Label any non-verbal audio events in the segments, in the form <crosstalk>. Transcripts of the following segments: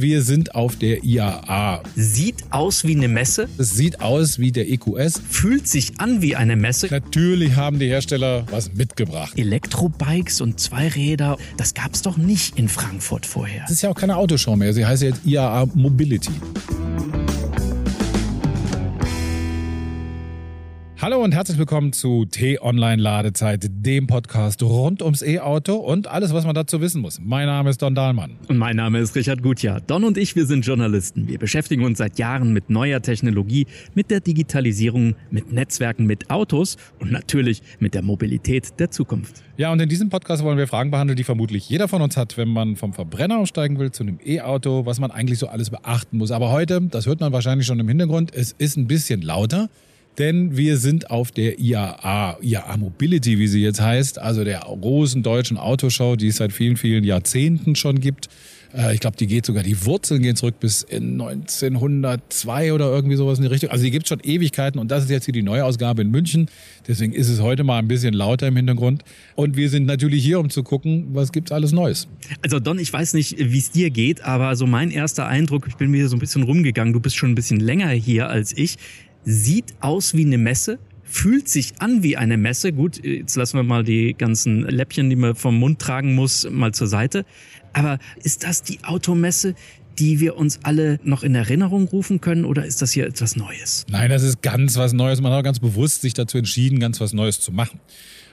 wir sind auf der IAA. Sieht aus wie eine Messe, Es sieht aus wie der EQS. fühlt sich an wie eine Messe. Natürlich haben die Hersteller was mitgebracht. Elektrobikes und Zweiräder, das gab's doch nicht in Frankfurt vorher. Es ist ja auch keine Autoshow mehr. Sie heißt jetzt IAA Mobility. Hallo und herzlich willkommen zu T-Online Ladezeit, dem Podcast rund ums E-Auto und alles, was man dazu wissen muss. Mein Name ist Don Dahlmann. Und mein Name ist Richard Gutjahr. Don und ich, wir sind Journalisten. Wir beschäftigen uns seit Jahren mit neuer Technologie, mit der Digitalisierung, mit Netzwerken, mit Autos und natürlich mit der Mobilität der Zukunft. Ja, und in diesem Podcast wollen wir Fragen behandeln, die vermutlich jeder von uns hat, wenn man vom Verbrenner aussteigen will zu einem E-Auto, was man eigentlich so alles beachten muss. Aber heute, das hört man wahrscheinlich schon im Hintergrund, es ist ein bisschen lauter. Denn wir sind auf der IAA, IAA Mobility, wie sie jetzt heißt, also der großen deutschen Autoshow, die es seit vielen, vielen Jahrzehnten schon gibt. Äh, Ich glaube, die geht sogar, die Wurzeln gehen zurück bis in 1902 oder irgendwie sowas in die Richtung. Also die gibt schon Ewigkeiten und das ist jetzt hier die Neuausgabe in München. Deswegen ist es heute mal ein bisschen lauter im Hintergrund. Und wir sind natürlich hier, um zu gucken, was gibt's alles Neues. Also Don, ich weiß nicht, wie es dir geht, aber so mein erster Eindruck, ich bin mir so ein bisschen rumgegangen, du bist schon ein bisschen länger hier als ich, sieht aus wie eine Messe, fühlt sich an wie eine Messe. Gut, jetzt lassen wir mal die ganzen Läppchen, die man vom Mund tragen muss, mal zur Seite. Aber ist das die Automesse, die wir uns alle noch in Erinnerung rufen können oder ist das hier etwas Neues? Nein, das ist ganz was Neues. Man hat auch ganz bewusst sich dazu entschieden, ganz was Neues zu machen.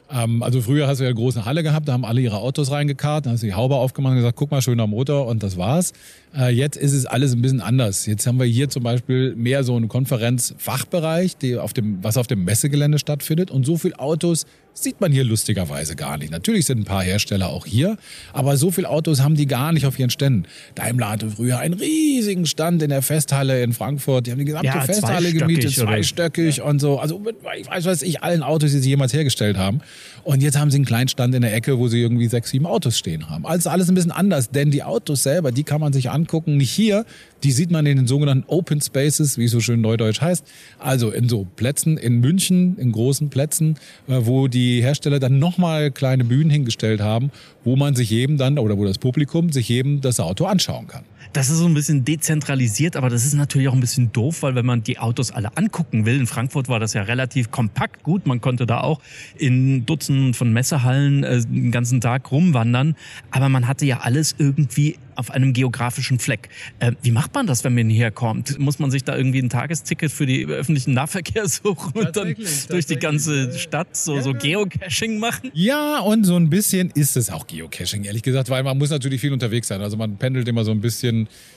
Ähm, also früher hast du ja eine große Halle gehabt, da haben alle ihre Autos reingekarrt, dann hast du die Haube aufgemacht und gesagt, guck mal, schöner Motor und das war's. Äh, jetzt ist es alles ein bisschen anders. Jetzt haben wir hier zum Beispiel mehr so einen Konferenzfachbereich, die auf dem, was auf dem Messegelände stattfindet und so viel Autos sieht man hier lustigerweise gar nicht. Natürlich sind ein paar Hersteller auch hier, aber so viel Autos haben die gar nicht auf ihren Ständen. Daimler hatte früher einen riesigen Stand in der Festhalle in Frankfurt. Die haben die gesamte Ja, Festhalle zweistöckig gemietet, oder- zweistöckig und so. Also mit, ich weiß was ich, allen Autos, die sie jemals hergestellt haben. Und jetzt haben sie einen kleinen Stand in der Ecke, wo sie irgendwie sechs, sieben Autos stehen haben. Also alles ein bisschen anders, denn die Autos selber, die kann man sich angucken. Nicht hier, die sieht man in den sogenannten Open Spaces, wie es so schön neudeutsch heißt. Also in so Plätzen in München, in großen Plätzen, äh, wo die Hersteller dann nochmal kleine Bühnen hingestellt haben, wo man sich jedem dann, oder wo das Publikum sich jedem das Auto anschauen kann. Das ist so ein bisschen dezentralisiert, aber das ist natürlich auch ein bisschen doof, weil wenn man die Autos alle angucken will, in Frankfurt war das ja relativ kompakt. Gut, man konnte da auch in Dutzenden von Messehallen äh, den ganzen Tag rumwandern, aber man hatte ja alles irgendwie auf einem geografischen Fleck. Äh, wie macht man das, wenn man hierher kommt? Muss man sich da irgendwie ein Tagesticket für die öffentlichen Nahverkehr <laughs> suchen und dann durch die ganze Stadt so, so Geocaching machen? Ja, und so ein bisschen ist es auch Geocaching, ehrlich gesagt, weil man muss natürlich viel unterwegs sein. Also man pendelt immer so ein bisschen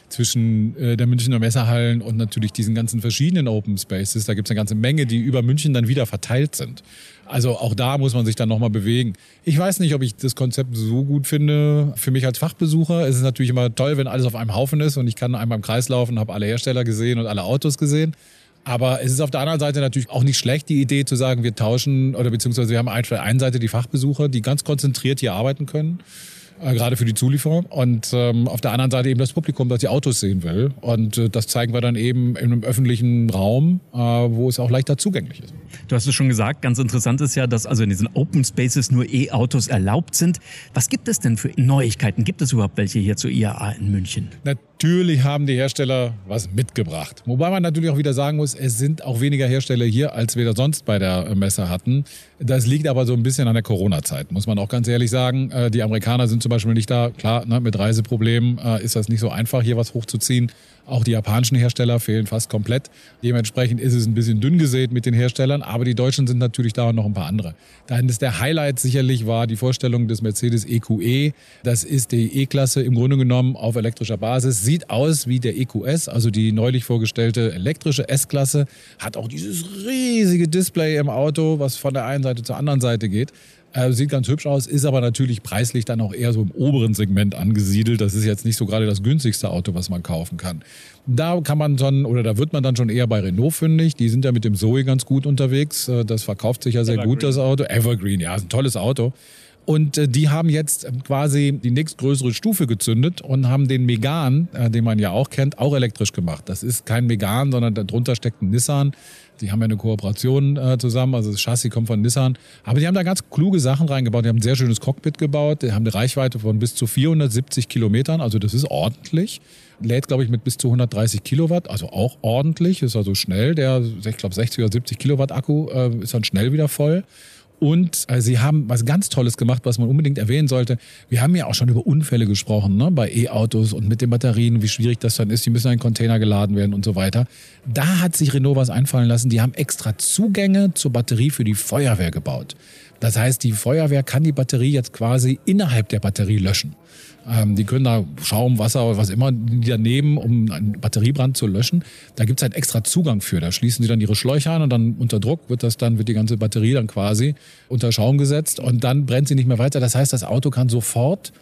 zwischen äh, der Münchner Messerhallen und natürlich diesen ganzen verschiedenen Open Spaces. Da gibt es eine ganze Menge, die über München dann wieder verteilt sind. Also auch da muss man sich dann nochmal bewegen. Ich weiß nicht, ob ich das Konzept so gut finde. Für mich als Fachbesucher ist es natürlich immer toll, wenn alles auf einem Haufen ist und ich kann einmal im Kreis laufen, habe alle Hersteller gesehen und alle Autos gesehen. Aber es ist auf der anderen Seite natürlich auch nicht schlecht, die Idee zu sagen, wir tauschen oder beziehungsweise wir haben auf der einen Seite die Fachbesucher, die ganz konzentriert hier arbeiten können, äh, gerade für die Zulieferung. Und ähm, auf der anderen Seite eben das Publikum, das die Autos sehen will. Und äh, das zeigen wir dann eben in einem öffentlichen Raum, äh, wo es auch leichter zugänglich ist. Du hast es schon gesagt, ganz interessant ist ja, dass also in diesen Open Spaces nur E-Autos erlaubt sind. Was gibt es denn für Neuigkeiten? Gibt es überhaupt welche hier zur IAA in München? Natürlich haben die Hersteller was mitgebracht. Wobei man natürlich auch wieder sagen muss, es sind auch weniger Hersteller hier, als wir da sonst bei der Messe hatten. Das liegt aber so ein bisschen an der Corona-Zeit, muss man auch ganz ehrlich sagen. Äh, Die Amerikaner sind zum Beispiel nicht da. Klar, ne, mit Reiseproblemen äh, ist das nicht so einfach, hier was hochzuziehen. Auch die japanischen Hersteller fehlen fast komplett. Dementsprechend ist es ein bisschen dünn gesät mit den Herstellern, aber die Deutschen sind natürlich da und noch ein paar andere. Dann ist der Highlight sicherlich war die Vorstellung des Mercedes EQE. Das ist die E-Klasse im Grunde genommen auf elektrischer Basis. Sieht aus wie der EQS, also die neulich vorgestellte elektrische S-Klasse. Hat auch dieses riesige Display im Auto, was von der einen Seite zur anderen Seite geht. Äh, sieht ganz hübsch aus, ist aber natürlich preislich dann auch eher so im oberen Segment angesiedelt. Das ist jetzt nicht so gerade das günstigste Auto, was man kaufen kann. Da kann man dann, oder da wird man dann schon eher bei Renault fündig. Die sind ja mit dem Zoe ganz gut unterwegs. Äh, Das verkauft sich ja sehr gut, das Auto. Evergreen, ja, ist ein tolles Auto. Und äh, die haben jetzt ähm, quasi die nächstgrößere Stufe gezündet und haben den Megan, äh, den man ja auch kennt, auch elektrisch gemacht. Das ist kein Megan, sondern darunter steckt ein Nissan. Die haben ja eine Kooperation äh, zusammen, also das Chassis kommt von Nissan. Aber die haben da ganz kluge Sachen reingebaut. Die haben ein sehr schönes Cockpit gebaut. Die haben eine Reichweite von bis zu 470 Kilometern, also das ist ordentlich. Lädt, glaube ich, mit bis zu 130 Kilowatt, also auch ordentlich, ist also schnell. Der, ich glaube, 60 oder 70 Kilowatt Akku äh, ist dann schnell wieder voll. Und äh, sie haben was ganz Tolles gemacht, was man unbedingt erwähnen sollte. Wir haben ja auch schon über Unfälle gesprochen, ne? bei E-Autos und mit den Batterien, wie schwierig das dann ist. Die müssen in einen Container geladen werden und so weiter. Da hat sich Renault was einfallen lassen. Die haben extra Zugänge zur Batterie für die Feuerwehr gebaut. Das heißt, die Feuerwehr kann die Batterie jetzt quasi innerhalb der Batterie löschen. Ähm, die können da Schaum, Wasser oder was immer daneben, um einen Batteriebrand zu löschen. Da gibt's einen extra Zugang für. Da schließen sie dann ihre Schläuche an und dann unter Druck wird das dann, wird die ganze Batterie dann quasi unter Schaum gesetzt und dann brennt sie nicht mehr weiter. Das heißt, das Auto kann sofort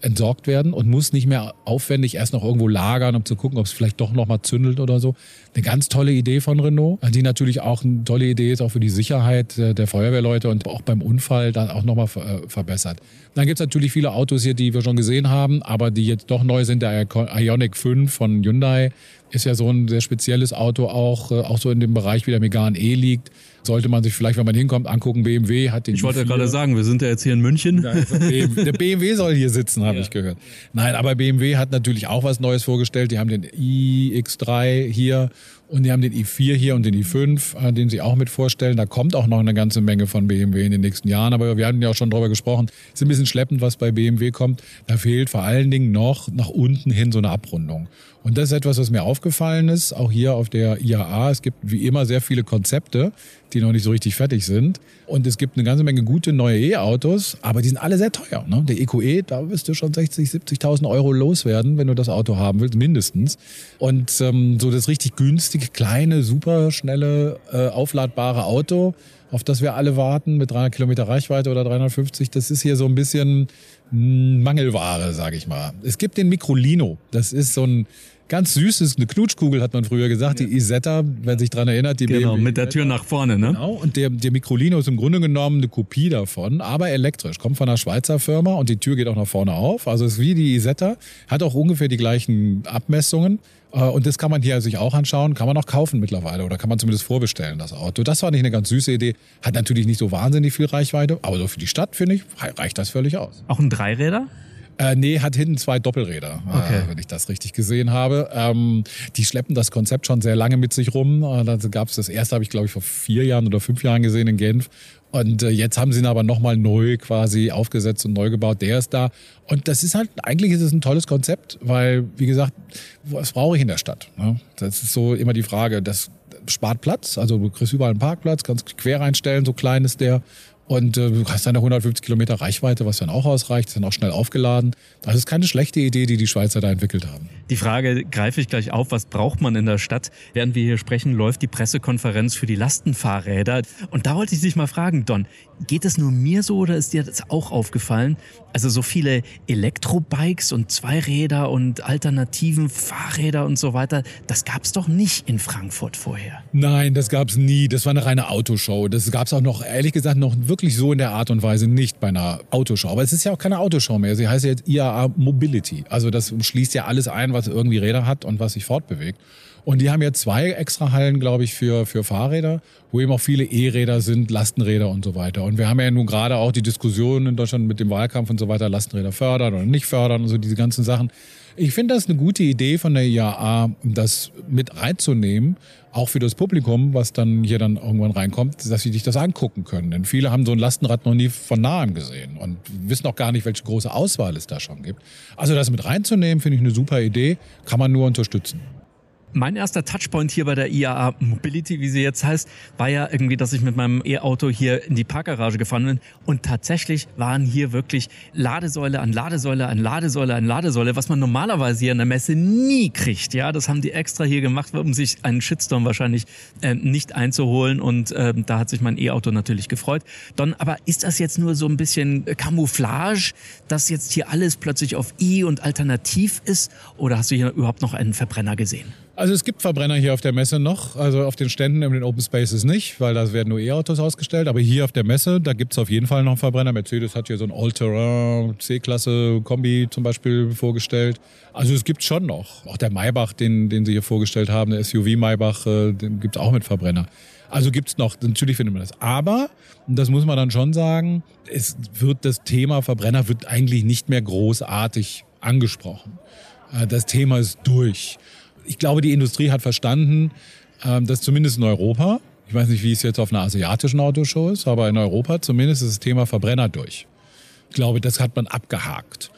entsorgt werden und muss nicht mehr aufwendig erst noch irgendwo lagern, um zu gucken, ob es vielleicht doch noch mal zündelt oder so. Eine ganz tolle Idee von Renault, die natürlich auch eine tolle Idee ist, auch für die Sicherheit der Feuerwehrleute und auch beim Unfall dann auch nochmal äh, verbessert. Dann gibt's natürlich viele Autos hier, die wir schon gesehen haben, aber die jetzt doch neu sind. Der Ioniq 5 von Hyundai ist ja so ein sehr spezielles Auto auch, äh, auch so in dem Bereich, wie der Megane E liegt sollte man sich vielleicht, wenn man hinkommt, angucken. BMW hat den. Ich wollte ja gerade sagen, wir sind ja jetzt hier in München. <laughs> der BMW soll hier sitzen, habe ja. ich gehört. Nein, aber BMW hat natürlich auch was Neues vorgestellt. Die haben den iX3 hier und die haben den i4 hier und den i5, äh, den sie auch mit vorstellen. Da kommt auch noch eine ganze Menge von BMW in den nächsten Jahren. Aber wir hatten ja auch schon darüber gesprochen. Es ist ein bisschen schleppend, was bei BMW kommt. Da fehlt vor allen Dingen noch nach unten hin so eine Abrundung. Und das ist etwas, was mir aufgefallen ist, auch hier auf der IAA. Es gibt wie immer sehr viele Konzepte, die noch nicht so richtig fertig sind. Und es gibt eine ganze Menge gute neue E-Autos, aber die sind alle sehr teuer. Ne? Der EQE, da wirst du schon 60, 70.000 Euro loswerden, wenn du das Auto haben willst, mindestens. Und ähm, so das richtig günstige, kleine, super schnelle, äh, aufladbare Auto, auf das wir alle warten, mit 300 Kilometer Reichweite oder 350, das ist hier so ein bisschen hm, Mangelware, sage ich mal. Es gibt den Microlino. Das ist so ein ganz süßes, eine Knutschkugel hat man früher gesagt, ja. die Isetta, wer sich dran erinnert. Die genau, BMW mit der Tür nach vorne, ne? Genau, und der, der Microlino ist im Grunde genommen eine Kopie davon, aber elektrisch. Kommt von einer Schweizer Firma und die Tür geht auch nach vorne auf. Also ist wie die Isetta, hat auch ungefähr die gleichen Abmessungen. Äh, und das kann man hier sich auch anschauen, kann man auch kaufen mittlerweile oder kann man zumindest vorbestellen, das Auto. Das war nicht eine ganz süße Idee. Hat natürlich nicht so wahnsinnig viel Reichweite, aber so für die Stadt, finde ich, reicht das völlig aus. Auch ein Dreiräder? Äh, nee, hat hinten zwei Doppelräder, äh, okay. äh, wenn ich das richtig gesehen habe. Ähm, die schleppen das Konzept schon sehr lange mit sich rum. Äh, da gab es das erste, habe ich glaube ich vor vier Jahren oder fünf Jahren gesehen in Genf. Und äh, jetzt haben sie ihn aber nochmal neu quasi aufgesetzt und neu gebaut. Der ist da. Und das ist halt, eigentlich ist es ein tolles Konzept, weil, wie gesagt, was brauche ich in der Stadt? Ne? Das ist so immer die Frage. Das spart Platz. Also du kriegst überall einen Parkplatz, kannst quer reinstellen, so klein ist der. Und äh, du hast eine 150 Kilometer Reichweite, was dann auch ausreicht, ist dann auch schnell aufgeladen. Das ist keine schlechte Idee, die die Schweizer da entwickelt haben. Die Frage greife ich gleich auf, was braucht man in der Stadt? Während wir hier sprechen, läuft die Pressekonferenz für die Lastenfahrräder. Und da wollte ich dich mal fragen, Don, geht es nur mir so oder ist dir das auch aufgefallen? Also so viele Elektrobikes und Zweiräder und alternativen Fahrräder und so weiter, das gab es doch nicht in Frankfurt vorher. Nein, das gab es nie. Das war eine reine Autoshow. Das gab es auch noch, ehrlich gesagt, noch wirklich so in der Art und Weise nicht bei einer Autoshow. Aber es ist ja auch keine Autoshow mehr. Sie heißt ja jetzt IAA Mobility. Also das schließt ja alles ein, was irgendwie Räder hat und was sich fortbewegt. Und die haben jetzt zwei extra Hallen, glaube ich, für, für Fahrräder, wo eben auch viele E-Räder sind, Lastenräder und so weiter. Und wir haben ja nun gerade auch die Diskussion in Deutschland mit dem Wahlkampf und so weiter, Lastenräder fördern oder nicht fördern und so diese ganzen Sachen. Ich finde das eine gute Idee von der IAA, das mit reinzunehmen, auch für das Publikum, was dann hier dann irgendwann reinkommt, dass sie sich das angucken können. Denn viele haben so ein Lastenrad noch nie von nahem gesehen und wissen auch gar nicht, welche große Auswahl es da schon gibt. Also das mit reinzunehmen, finde ich eine super Idee, kann man nur unterstützen. Mein erster Touchpoint hier bei der IAA Mobility, wie sie jetzt heißt, war ja irgendwie, dass ich mit meinem E-Auto hier in die Parkgarage gefahren bin. Und tatsächlich waren hier wirklich Ladesäule an Ladesäule an Ladesäule an Ladesäule, was man normalerweise hier in der Messe nie kriegt. Ja, das haben die extra hier gemacht, um sich einen Shitstorm wahrscheinlich äh, nicht einzuholen. Und äh, da hat sich mein E-Auto natürlich gefreut. Don, aber ist das jetzt nur so ein bisschen Camouflage, dass jetzt hier alles plötzlich auf I und alternativ ist? Oder hast du hier überhaupt noch einen Verbrenner gesehen? Also es gibt Verbrenner hier auf der Messe noch, also auf den Ständen in den Open Spaces nicht, weil da werden nur E-Autos ausgestellt. Aber hier auf der Messe, da gibt's auf jeden Fall noch einen Verbrenner. Mercedes hat hier so ein All-Terrain C-Klasse Kombi zum Beispiel vorgestellt. Also es gibt schon noch. Auch der Maybach, den, den sie hier vorgestellt haben, der SUV Maybach, äh, den gibt's auch mit Verbrenner. Also gibt's noch, natürlich findet man das. Aber, und das muss man dann schon sagen, es wird das Thema Verbrenner wird eigentlich nicht mehr großartig angesprochen. Äh, das Thema ist durch ich glaube, die Industrie hat verstanden, ähm, dass zumindest in Europa, ich weiß nicht, wie es jetzt auf einer asiatischen Autoshow ist, aber in Europa zumindest ist das Thema Verbrenner durch. Ich glaube, das hat man abgehakt.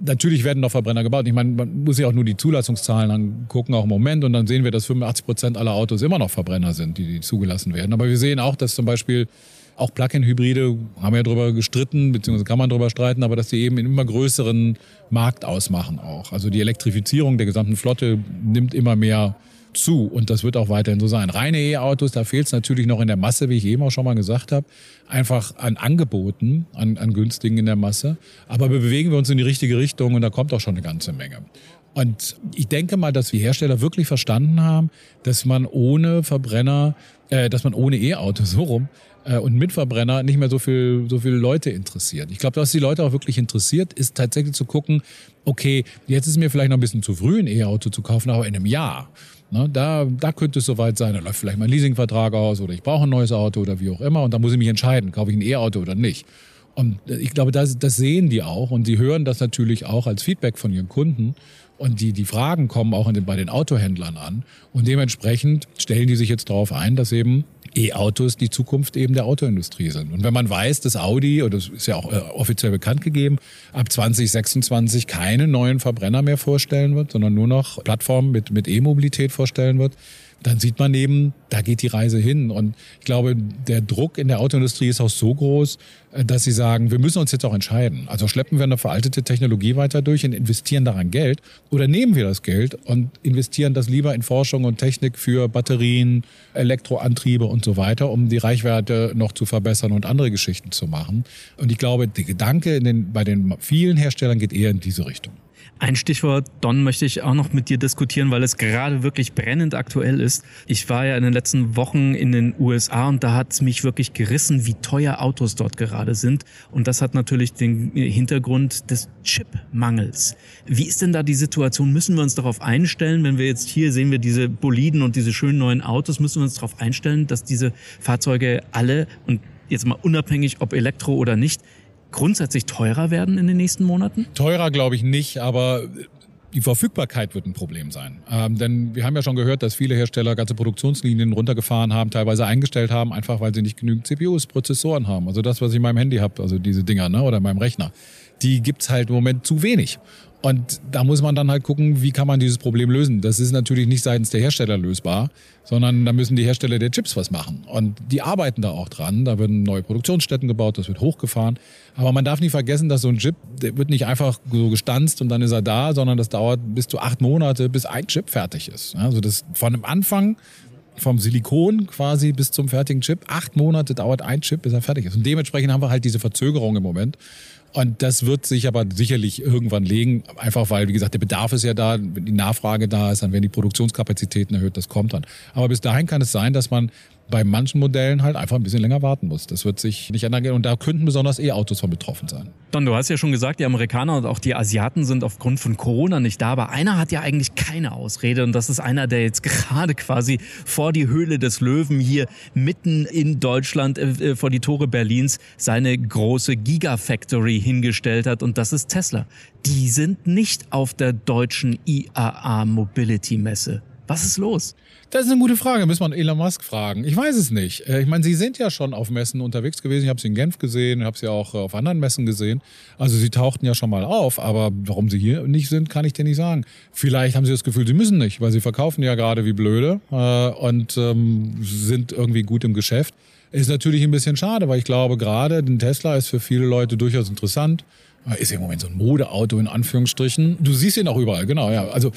Natürlich werden noch Verbrenner gebaut. Ich meine, man muss ja auch nur die Zulassungszahlen angucken, auch im Moment, und dann sehen wir, dass 85 Prozent aller Autos immer noch Verbrenner sind, die, die zugelassen werden. Aber wir sehen auch, dass zum Beispiel auch Plug-in-Hybride, haben ja drüber gestritten, beziehungsweise kann man drüber streiten, aber dass die eben einen immer größeren Markt ausmachen auch. Also die Elektrifizierung der gesamten Flotte nimmt immer mehr zu und das wird auch weiterhin so sein. Reine E-Autos, da fehlt es natürlich noch in der Masse, wie ich eben auch schon mal gesagt habe, einfach an Angeboten, an, an günstigen in der Masse. Aber wir bewegen wir uns in die richtige Richtung und da kommt auch schon eine ganze Menge. Und ich denke mal, dass wir Hersteller wirklich verstanden haben, dass man ohne Verbrenner, äh, dass man ohne E-Auto <laughs> so rum äh, und mit Verbrenner nicht mehr so viel, so viele Leute interessiert. Ich glaube, was die Leute auch wirklich interessiert, ist tatsächlich zu gucken, okay, jetzt ist mir vielleicht noch ein bisschen zu früh, ein E-Auto zu kaufen, aber in einem Jahr. Ne, da, da könnte es soweit sein, da läuft vielleicht mein Leasingvertrag aus oder ich brauche ein neues Auto oder wie auch immer und da muss ich mich entscheiden, kaufe ich ein E-Auto oder nicht. Und ich glaube, das, das sehen die auch und sie hören das natürlich auch als Feedback von ihren Kunden. Und die, die Fragen kommen auch den, bei den Autohändlern an. Und dementsprechend stellen die sich jetzt darauf ein, dass eben E-Autos die Zukunft eben der Autoindustrie sind. Und wenn man weiß, dass Audi, oder das ist ja auch äh, offiziell bekannt gegeben, ab 2026 keine neuen Verbrenner mehr vorstellen wird, sondern nur noch Plattformen mit, mit E-Mobilität vorstellen wird, dann sieht man eben, da geht die Reise hin. Und ich glaube, der Druck in der Autoindustrie ist auch so groß, äh, dass sie sagen, wir müssen uns jetzt auch entscheiden. Also schleppen wir eine veraltete Technologie weiter durch und investieren daran Geld oder nehmen wir das Geld und investieren das lieber in Forschung und Technik für Batterien, Elektroantriebe und so weiter, um die Reichweite noch zu verbessern und andere Geschichten zu machen. Und ich glaube, der Gedanke den, bei den vielen Herstellern geht eher in diese Richtung. Ein Stichwort, Don, möchte ich auch noch mit dir diskutieren, weil es gerade wirklich brennend aktuell ist. Ich war ja in den letzten Wochen in den USA und da hat es mich wirklich gerissen, wie teuer Autos dort gerade sind. Und das hat natürlich den Hintergrund des Chipmangels. Wie ist denn da die Situation? Müssen wir uns darauf einstellen, wenn wir jetzt hier sehen wir diese Boliden und diese schönen neuen Autos, müssen wir uns darauf einstellen, dass diese Fahrzeuge alle und jetzt mal unabhängig, ob Elektro oder nicht, grundsätzlich teurer werden in den nächsten Monaten? Teurer glaube ich nicht, aber die Verfügbarkeit wird ein Problem sein. Ähm, denn wir haben ja schon gehört, dass viele Hersteller ganze Produktionslinien runtergefahren haben, teilweise eingestellt haben, einfach weil sie nicht genügend CPUs, Prozessoren haben. Also das, was ich in meinem Handy habe, also diese Dinger ne, oder in meinem Rechner, die gibt's halt im Moment zu wenig. Und da muss man dann halt gucken, wie kann man dieses Problem lösen. Das ist natürlich nicht seitens der Hersteller lösbar, sondern da müssen die Hersteller der Chips was machen. Und die arbeiten da auch dran. Da werden neue Produktionsstätten gebaut, das wird hochgefahren. Aber man darf nicht vergessen, dass so ein Chip, der wird nicht einfach so gestanzt und dann ist er da, sondern das dauert bis zu acht Monate, bis ein Chip fertig ist. Also das von dem Anfang vom Silikon quasi bis zum fertigen Chip. Acht Monate dauert ein Chip, bis er fertig ist. Und dementsprechend haben wir halt diese Verzögerung im Moment. Und das wird sich aber sicherlich irgendwann legen, einfach weil, wie gesagt, der Bedarf ist ja da, wenn die Nachfrage da ist, dann werden die Produktionskapazitäten erhöht, das kommt dann. Aber bis dahin kann es sein, dass man bei manchen Modellen halt einfach ein bisschen länger warten muss. Das wird sich nicht ändern und da könnten besonders E-Autos von betroffen sein. Don, du hast ja schon gesagt, die Amerikaner und auch die Asiaten sind aufgrund von Corona nicht da, aber einer hat ja eigentlich keine Ausrede und das ist einer, der jetzt <laughs> gerade quasi vor die Höhle des Löwen hier mitten in Deutschland äh, äh, vor die Tore Berlins seine große Gigafactory hingestellt hat und das ist Tesla. Die sind nicht auf der deutschen IAA Mobility Messe. Was ist los? Das ist eine gute Frage, müssen wir Elon Musk fragen. Ich weiß es nicht. Äh, ich meine, Sie sind ja schon auf Messen unterwegs gewesen. Ich habe Sie in Genf gesehen, ich habe Sie auch äh, auf anderen Messen gesehen. Also Sie tauchten ja schon mal auf, aber warum Sie hier nicht sind, kann ich dir nicht sagen. Vielleicht haben Sie das Gefühl, Sie müssen nicht, weil Sie verkaufen ja gerade wie blöde äh, und ähm, sind irgendwie gut im Geschäft. Ist natürlich ein bisschen schade, weil ich glaube, gerade ein Tesla ist für viele Leute durchaus interessant. Ist ja im Moment so ein Modeauto in Anführungsstrichen. Du siehst ihn auch überall, genau, ja. Also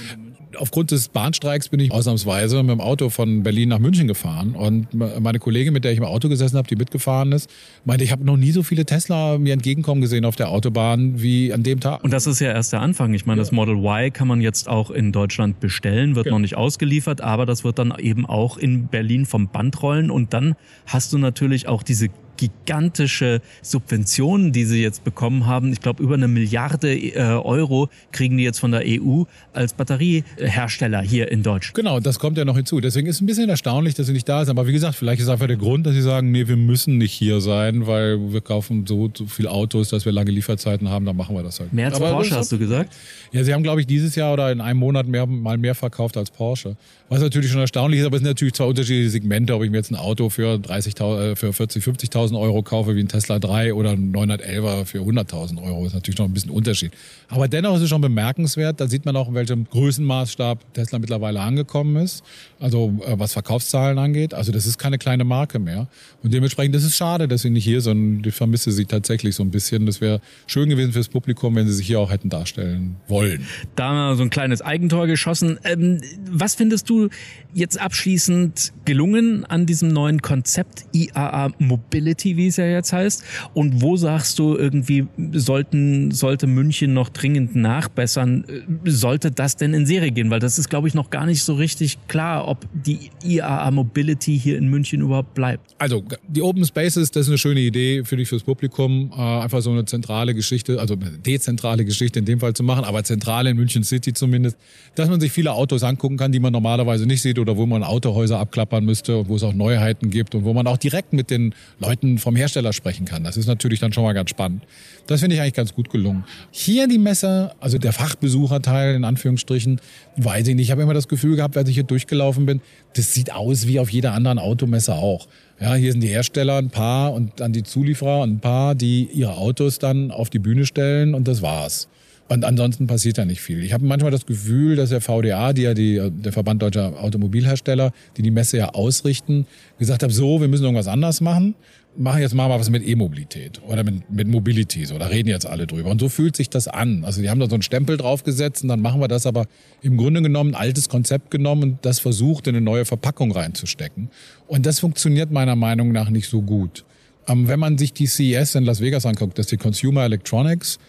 Aufgrund des Bahnstreiks bin ich ausnahmsweise mit dem Auto von Berlin nach München gefahren. Und meine Kollegin, mit der ich im Auto gesessen habe, die mitgefahren ist, meinte, ich habe noch nie so viele Tesla mir entgegenkommen gesehen auf der Autobahn wie an dem Tag. Und das ist ja erst der Anfang. Ich meine, ja. das Model Y kann man jetzt auch in Deutschland bestellen, wird ja. noch nicht ausgeliefert, aber das wird dann eben auch in Berlin vom Band rollen. Und dann hast du natürlich auch diese gigantische Subventionen, die sie jetzt bekommen haben. Ich glaube, über eine Milliarde äh, Euro kriegen die jetzt von der EU als Batteriehersteller hier in Deutschland. Genau, das kommt ja noch hinzu. Deswegen ist es ein bisschen erstaunlich, dass sie nicht da ist. Aber wie gesagt, vielleicht ist einfach der Grund, dass sie sagen, nee, wir müssen nicht hier sein, weil wir kaufen so, so viel Autos, dass wir lange Lieferzeiten haben, dann machen wir das halt. Mehr als aber Porsche, hast du gesagt? Ja, sie haben, glaube ich, dieses Jahr oder in einem Monat mehr, mal mehr verkauft als Porsche. Was natürlich schon erstaunlich ist, aber es sind natürlich zwei unterschiedliche Segmente, ob ich mir jetzt ein Auto für 30.000, äh, für 40, 50.000 Euro kaufe wie ein Tesla 3 oder ein 911er für 100.000 Euro. Das ist natürlich noch ein bisschen Unterschied. Aber dennoch ist es schon bemerkenswert. Da sieht man auch, in welchem Größenmaßstab Tesla mittlerweile angekommen ist. Also äh, was Verkaufszahlen angeht. Also das ist keine kleine Marke mehr. Und dementsprechend ist es schade, dass sie nicht hier sind. Ich vermisse sie tatsächlich so ein bisschen. Das wäre schön gewesen fürs Publikum, wenn sie sich hier auch hätten darstellen wollen. Da haben wir so ein kleines Eigentor geschossen. Ähm, was findest du jetzt abschließend gelungen an diesem neuen Konzept IAA Mobility, wie es ja jetzt heißt? Und wo sagst du irgendwie, sollten, sollte München noch dringend nachbessern? Sollte das denn in Serie gehen? Weil das ist, glaube ich, noch gar nicht so richtig klar, ob die IAA Mobility hier in München überhaupt bleibt. Also die Open Spaces, das ist eine schöne Idee für dich, fürs Publikum, äh, einfach so eine zentrale Geschichte, also dezentrale Geschichte in dem Fall zu machen, aber zentral in München City zumindest, dass man sich viele Autos angucken kann, die man normalerweise nicht sieht oder wo man Autohäuser abklappern müsste und wo es auch Neuheiten gibt und wo man auch direkt mit den Leuten vom Hersteller sprechen kann. Das ist natürlich dann schon mal ganz spannend. Das finde ich eigentlich ganz gut gelungen. Hier die Messe, also der Fachbesucherteil in Anführungsstrichen, weiß ich nicht. Ich habe immer das Gefühl gehabt, als ich hier durchgelaufen bin, das sieht aus wie auf jeder anderen Automesse auch. Ja, hier sind die Hersteller ein paar und dann die Zulieferer ein paar, die ihre Autos dann auf die Bühne stellen und das war's. Und ansonsten passiert da nicht viel. Ich habe manchmal das Gefühl, dass der VDA, die ja die, der Verband Deutscher Automobilhersteller, die die Messe ja ausrichten, gesagt hat, so, wir müssen irgendwas anders machen. Machen jetzt mal was mit E-Mobilität oder mit, mit Mobility, so, da reden jetzt alle drüber. Und so fühlt sich das an. Also die haben da so einen Stempel draufgesetzt und dann machen wir das aber im Grunde genommen ein altes Konzept genommen und das versucht, in eine neue Verpackung reinzustecken. Und das funktioniert meiner Meinung nach nicht so gut. Ähm, wenn man sich die CES in Las Vegas anguckt, das ist die Consumer Electronics, äh,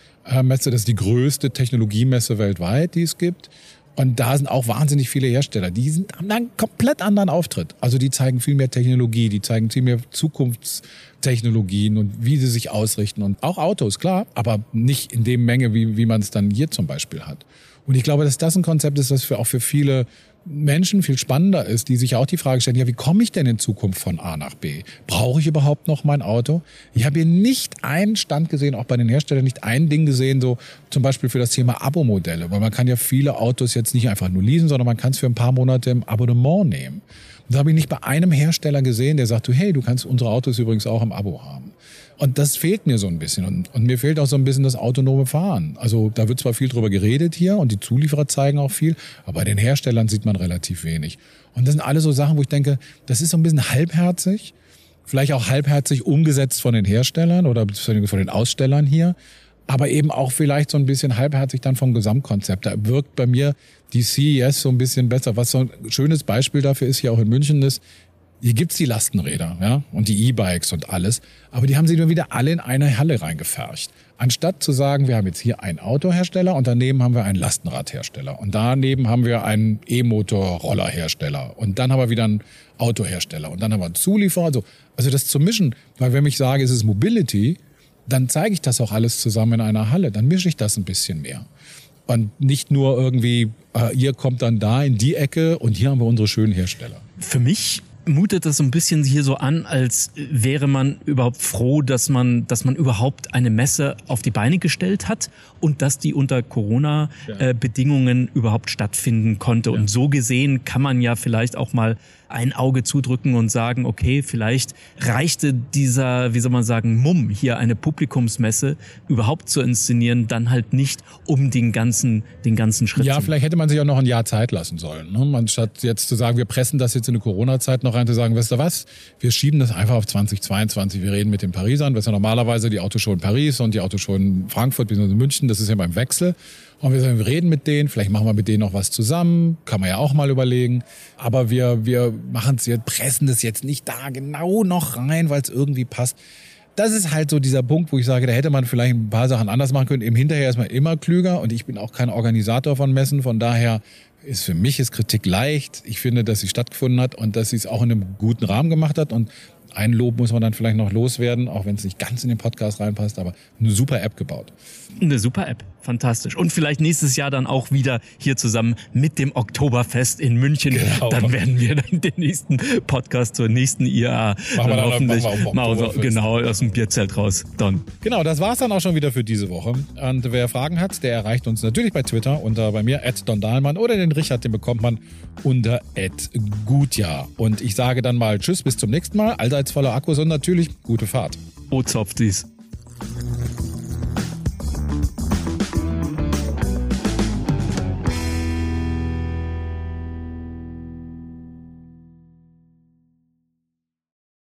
Messe. Das ist die größte Technologiemesse weltweit, die es gibt. Und da sind auch wahnsinnig viele Hersteller. Die sind, haben einen komplett anderen Auftritt. Also die zeigen viel mehr Technologie, die zeigen viel mehr Zukunftstechnologien und wie sie sich ausrichten. Und auch Autos, klar, aber nicht in dem Menge, wie, wie man es dann hier zum Beispiel hat. Und ich glaube, dass das ein Konzept ist, das für auch für viele Menschen viel spannender ist, die sich auch die Frage stellen, ja, wie komme ich denn in Zukunft von A nach B? Brauche ich überhaupt noch mein Auto? Ich habe hier nicht einen Stand gesehen, auch bei den Herstellern nicht ein Ding gesehen, so zum Beispiel für das Thema Abo-Modelle, weil man kann ja viele Autos jetzt nicht einfach nur leasen, sondern man kann es für ein paar Monate im Abonnement nehmen. Das habe ich nicht bei einem Hersteller gesehen, der sagt, du, hey, du kannst unsere Autos übrigens auch im Abo haben. Und das fehlt mir so ein bisschen. Und, und, mir fehlt auch so ein bisschen das autonome Fahren. Also da wird zwar viel drüber geredet hier und die Zulieferer zeigen auch viel, aber bei den Herstellern sieht man relativ wenig. Und das sind alles so Sachen, wo ich denke, das ist so ein bisschen halbherzig, vielleicht auch halbherzig umgesetzt von den Herstellern oder von den Ausstellern hier, aber eben auch vielleicht so ein bisschen halbherzig dann vom Gesamtkonzept. Da wirkt bei mir die CES so ein bisschen besser. Was so ein schönes Beispiel dafür ist hier auch in München ist, hier gibt's die Lastenräder ja, und die E-Bikes und alles, aber die haben sie nur wieder alle in eine Halle reingefercht. Anstatt zu sagen, wir haben jetzt hier einen Autohersteller und daneben haben wir einen Lastenradhersteller und daneben haben wir einen E-Motor-Rollerhersteller und dann haben wir wieder einen Autohersteller und dann haben wir einen Zulieferer. Also, also das zu mischen, weil wenn ich sage, es ist Mobility, dann zeige ich das auch alles zusammen in einer Halle, dann mische ich das ein bisschen mehr. Und nicht nur irgendwie, äh, ihr kommt dann da in die Ecke und hier haben wir unsere schönen Hersteller. Für mich mutet das so ein bisschen hier so an, als wäre man überhaupt froh, dass man, dass man überhaupt eine Messe auf die Beine gestellt hat und dass die unter Corona-Bedingungen äh, überhaupt stattfinden konnte. Ja. Und so gesehen kann man ja vielleicht auch mal ein Auge zudrücken und sagen, okay, vielleicht reichte dieser, wie soll man sagen, Mumm, hier eine Publikumsmesse überhaupt zu inszenieren, dann halt nicht um den ganzen, den ganzen Schritt. Ja, vielleicht hätte man sich auch noch ein Jahr Zeit lassen sollen. Ne? Anstatt jetzt zu sagen, wir pressen das jetzt in eine Corona-Zeit noch rein, zu sagen, weißt du was, wir schieben das einfach auf 2022. Wir reden mit den Parisern, was ja normalerweise die Autoshow in Paris und die Autoshow in Frankfurt bzw. München, das ist ja beim Wechsel. Und wir reden mit denen, vielleicht machen wir mit denen noch was zusammen, kann man ja auch mal überlegen. Aber wir, wir machen es, wir pressen das jetzt nicht da genau noch rein, weil es irgendwie passt. Das ist halt so dieser Punkt, wo ich sage, da hätte man vielleicht ein paar Sachen anders machen können. Im Hinterher ist man immer klüger und ich bin auch kein Organisator von Messen. Von daher ist für mich ist Kritik leicht. Ich finde, dass sie stattgefunden hat und dass sie es auch in einem guten Rahmen gemacht hat. Und ein Lob muss man dann vielleicht noch loswerden, auch wenn es nicht ganz in den Podcast reinpasst, aber eine super App gebaut. Eine super App, fantastisch. Und vielleicht nächstes Jahr dann auch wieder hier zusammen mit dem Oktoberfest in München. Genau. Dann werden wir dann den nächsten Podcast zur nächsten IAA machen wir dann hoffentlich machen wir genau aus dem Bierzelt raus. Dann. Genau, das war's dann auch schon wieder für diese Woche. Und wer Fragen hat, der erreicht uns natürlich bei Twitter unter bei mir Don Dahlmann oder den Richard, den bekommt man unter Gutjahr. Und ich sage dann mal Tschüss, bis zum nächsten Mal. Allseits voller Akkus und natürlich gute Fahrt. O Zopfdies.